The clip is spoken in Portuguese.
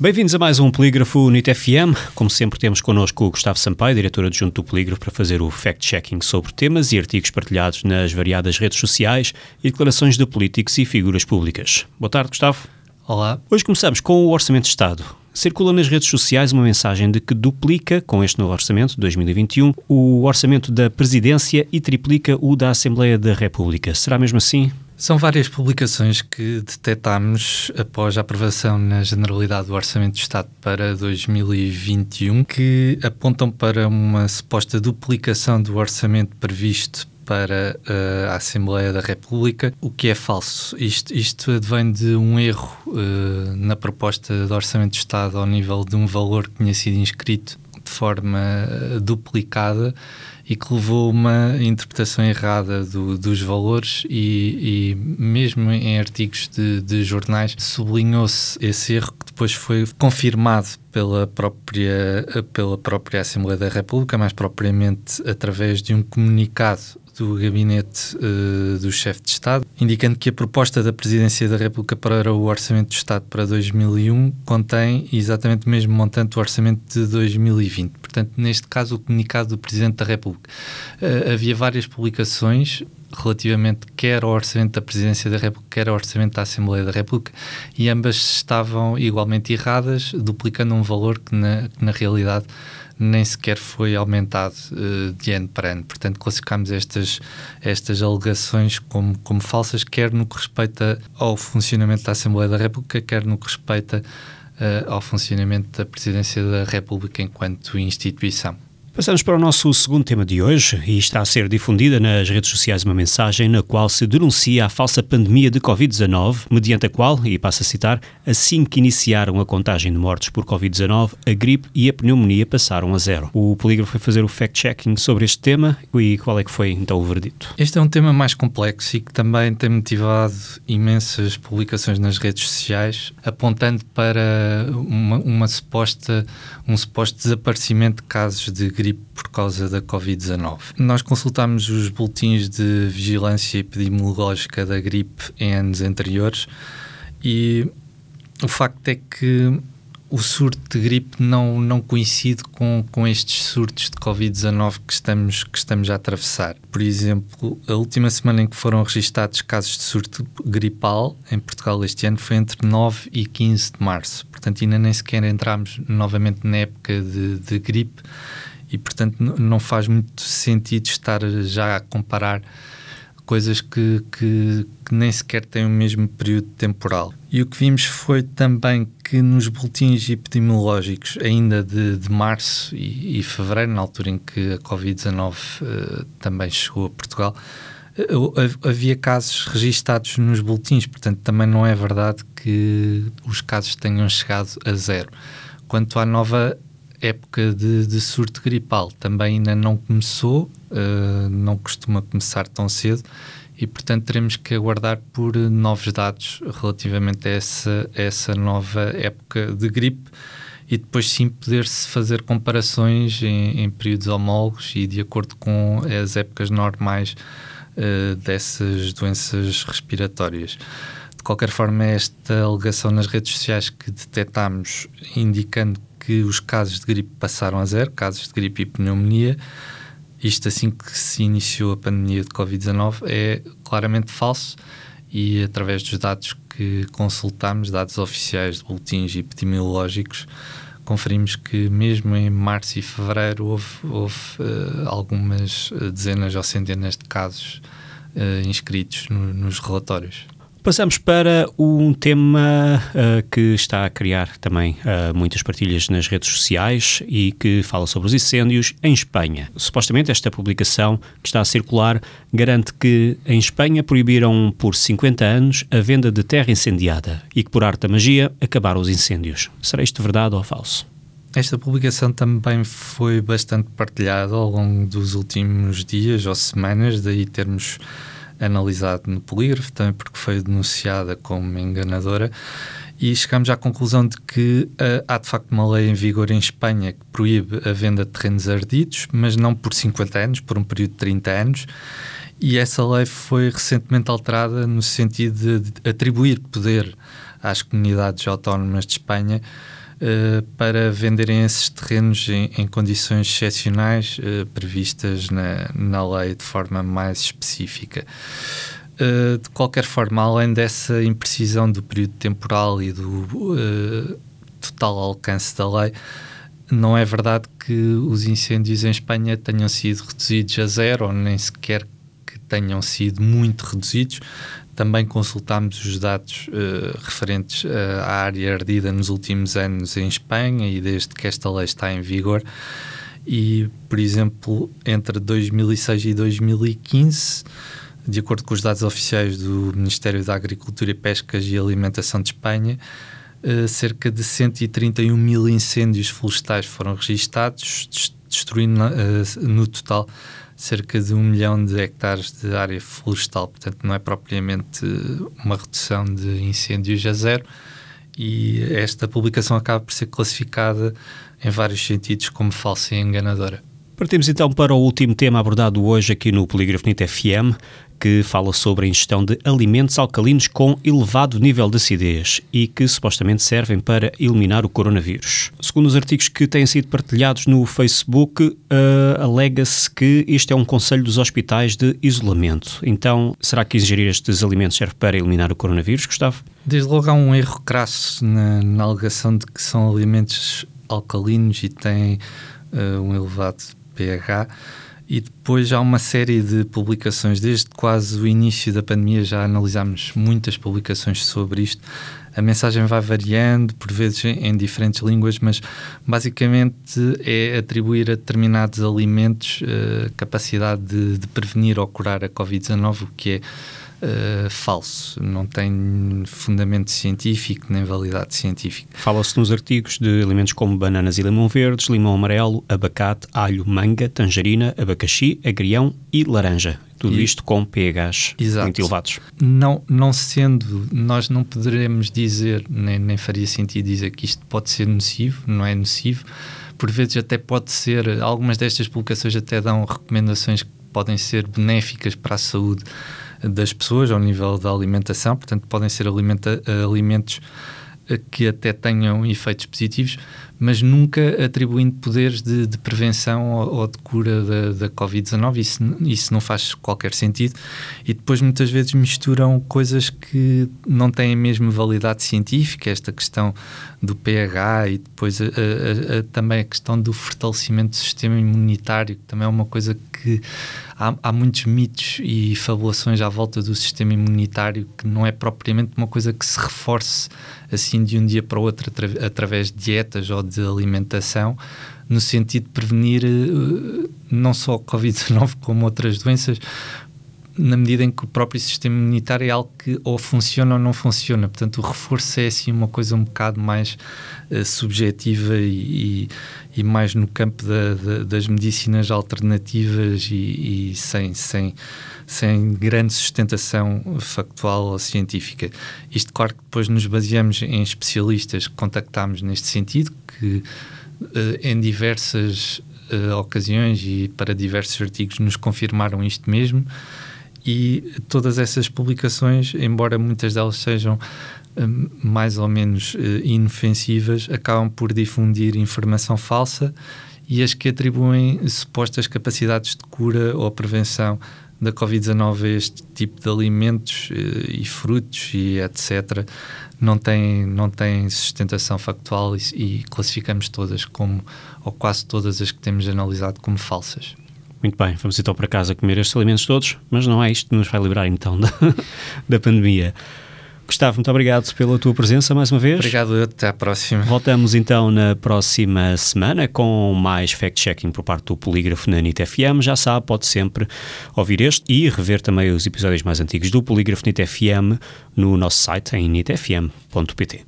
Bem-vindos a mais um Polígrafo NIT FM. Como sempre, temos connosco o Gustavo Sampaio, diretor adjunto do Polígrafo, para fazer o fact-checking sobre temas e artigos partilhados nas variadas redes sociais e declarações de políticos e figuras públicas. Boa tarde, Gustavo. Olá. Hoje começamos com o Orçamento de Estado. Circula nas redes sociais uma mensagem de que duplica, com este novo orçamento de 2021, o orçamento da Presidência e triplica o da Assembleia da República. Será mesmo assim? São várias publicações que detectámos após a aprovação na Generalidade do Orçamento de Estado para 2021 que apontam para uma suposta duplicação do orçamento previsto para uh, a Assembleia da República, o que é falso. Isto, isto advém de um erro uh, na proposta de Orçamento de Estado ao nível de um valor que tinha sido inscrito de forma uh, duplicada e que levou uma interpretação errada do, dos valores e, e, mesmo em artigos de, de jornais sublinhou-se esse erro que depois foi confirmado pela própria, pela própria Assembleia da República, mais propriamente através de um comunicado do gabinete uh, do chefe de Estado, indicando que a proposta da Presidência da República para o Orçamento de Estado para 2001 contém exatamente o mesmo montante do Orçamento de 2020. Portanto, neste caso, o comunicado do Presidente da República. Uh, havia várias publicações relativamente quer ao orçamento da Presidência da República, quer ao orçamento da Assembleia da República, e ambas estavam igualmente erradas, duplicando um valor que na, que na realidade nem sequer foi aumentado uh, de ano para ano. Portanto, classificamos estas, estas alegações como, como falsas, quer no que respeita ao funcionamento da Assembleia da República, quer no que respeita uh, ao funcionamento da Presidência da República enquanto instituição. Passamos para o nosso segundo tema de hoje e está a ser difundida nas redes sociais uma mensagem na qual se denuncia a falsa pandemia de Covid-19, mediante a qual, e passo a citar, assim que iniciaram a contagem de mortes por Covid-19, a gripe e a pneumonia passaram a zero. O polígrafo foi fazer o fact-checking sobre este tema e qual é que foi então o verdito? Este é um tema mais complexo e que também tem motivado imensas publicações nas redes sociais, apontando para uma, uma suposta, um suposto desaparecimento de casos de gripe por causa da Covid-19. Nós consultámos os boletins de vigilância epidemiológica da gripe em anos anteriores e o facto é que o surto de gripe não, não coincide com, com estes surtos de Covid-19 que estamos, que estamos a atravessar. Por exemplo, a última semana em que foram registados casos de surto gripal em Portugal este ano foi entre 9 e 15 de março. Portanto, ainda nem sequer entramos novamente na época de, de gripe e portanto não faz muito sentido estar já a comparar coisas que, que, que, nem sequer têm o mesmo período temporal. E o que vimos foi também que nos boletins epidemiológicos, ainda de, de março e, e, fevereiro, na altura em que a Covid-19 uh, também chegou a Portugal, uh, havia casos registados nos boletins, portanto também não é verdade que os casos tenham chegado a zero. Quanto à nova época de, de surto gripal também ainda não começou, uh, não costuma começar tão cedo e, portanto, teremos que aguardar por novos dados relativamente a essa, a essa nova época de gripe e depois sim poder-se fazer comparações em, em, períodos homólogos e de acordo com as épocas normais uh, dessas doenças respiratórias. De qualquer forma, esta alegação nas redes sociais que detectámos indicando que os casos de gripe passaram a zero, casos de gripe e pneumonia. Isto assim que se iniciou a pandemia de Covid-19 é claramente falso e através dos dados que consultamos, dados oficiais de boletins epidemiológicos, conferimos que mesmo em março e fevereiro houve, houve uh, algumas dezenas ou centenas de casos uh, inscritos no, nos relatórios. Passamos para um tema uh, que está a criar também uh, muitas partilhas nas redes sociais e que fala sobre os incêndios em Espanha. Supostamente, esta publicação que está a circular garante que em Espanha proibiram por 50 anos a venda de terra incendiada e que, por arte da magia, acabaram os incêndios. Será isto verdade ou falso? Esta publicação também foi bastante partilhada ao longo dos últimos dias ou semanas, daí termos analisado no polígrafo, também porque foi denunciada como enganadora, e chegamos à conclusão de que uh, há de facto uma lei em vigor em Espanha que proíbe a venda de terrenos ardidos, mas não por 50 anos, por um período de 30 anos, e essa lei foi recentemente alterada no sentido de atribuir poder às comunidades autónomas de Espanha uh, para venderem esses terrenos em, em condições excepcionais uh, previstas na, na lei de forma mais específica. Uh, de qualquer forma, além dessa imprecisão do período temporal e do total alcance da lei, não é verdade que os incêndios em Espanha tenham sido reduzidos a zero ou nem sequer tenham sido muito reduzidos. Também consultámos os dados uh, referentes uh, à área ardida nos últimos anos em Espanha e desde que esta lei está em vigor. E, por exemplo, entre 2006 e 2015, de acordo com os dados oficiais do Ministério da Agricultura, Pescas e Alimentação de Espanha, uh, cerca de 131 mil incêndios florestais foram registados, destruindo no total cerca de um milhão de hectares de área florestal, portanto não é propriamente uma redução de incêndios a zero e esta publicação acaba por ser classificada em vários sentidos como falsa e enganadora. Partimos então para o último tema abordado hoje aqui no Polígrafo NIT FM, que fala sobre a ingestão de alimentos alcalinos com elevado nível de acidez e que supostamente servem para eliminar o coronavírus. Segundo os artigos que têm sido partilhados no Facebook, uh, alega-se que este é um conselho dos hospitais de isolamento. Então, será que ingerir estes alimentos serve para eliminar o coronavírus, Gustavo? Desde logo há um erro crasso na, na alegação de que são alimentos alcalinos e têm uh, um elevado pH e depois há uma série de publicações, desde quase o início da pandemia já analisámos muitas publicações sobre isto. A mensagem vai variando, por vezes em diferentes línguas, mas basicamente é atribuir a determinados alimentos uh, capacidade de, de, prevenir ou curar a Covid-19, o que é uh, falso, não tem fundamento científico nem validade científica. Fala-se nos artigos de alimentos como bananas e limão verdes, limão amarelo, abacate, alho, manga, tangerina, abacaxi, agrião e laranja. Tudo e, isto com pHs exato. muito elevados. Não, não sendo, nós não poderemos dizer, nem, nem faria sentido dizer que isto pode ser nocivo, não é nocivo. Por vezes até pode ser, algumas destas publicações até dão recomendações que podem ser benéficas para a saúde das pessoas ao nível da alimentação, portanto, podem ser alimenta, alimentos eh, que até tenham efeitos positivos, mas nunca atribuindo poderes de, de prevenção ou, ou, de cura da, da Covid-19. Isso, isso não faz qualquer sentido. E depois, muitas vezes, misturam coisas que não têm a mesma validade científica, esta questão do pH e depois a, a, a, também a questão do fortalecimento do sistema imunitário, que também é uma coisa que há, há muitos mitos e fabulações à volta do sistema imunitário que não é propriamente uma coisa que se reforce assim de um dia para o outro através de dietas ou de alimentação, no sentido de prevenir uh, não só a Covid-19 como outras doenças, na medida em que o próprio sistema imunitário é algo que ou funciona ou não funciona. Portanto, o reforço é assim uma coisa um bocado mais uh, subjetiva e, e, e, mais no campo da, da, das medicinas alternativas e, e, sem, sem, sem grande sustentação factual ou científica. Isto, claro que depois nos baseamos em especialistas que contactámos neste sentido, que uh, em diversas uh, ocasiões e para diversos artigos nos confirmaram isto mesmo e todas essas publicações, embora muitas delas sejam hum, mais ou menos uh, inofensivas, acabam por difundir informação falsa e as que atribuem supostas capacidades de cura ou prevenção da Covid-19 a este tipo de alimentos uh, e frutos e etc. não têm, não têm sustentação factual e, e classificamos todas como, ou quase todas as que temos analisado como falsas. Muito bem, vamos então para casa comer estes alimentos todos, mas não é isto que nos vai livrar então da, da pandemia. Gustavo, muito obrigado pela tua presença mais uma vez. Obrigado, até à próxima. Voltamos então na próxima semana com mais fact-checking por parte do Polígrafo na NIT FM. Já sabe, pode sempre ouvir este e rever também os episódios mais antigos do Polígrafo NIT FM no nosso site em nitfm.pt.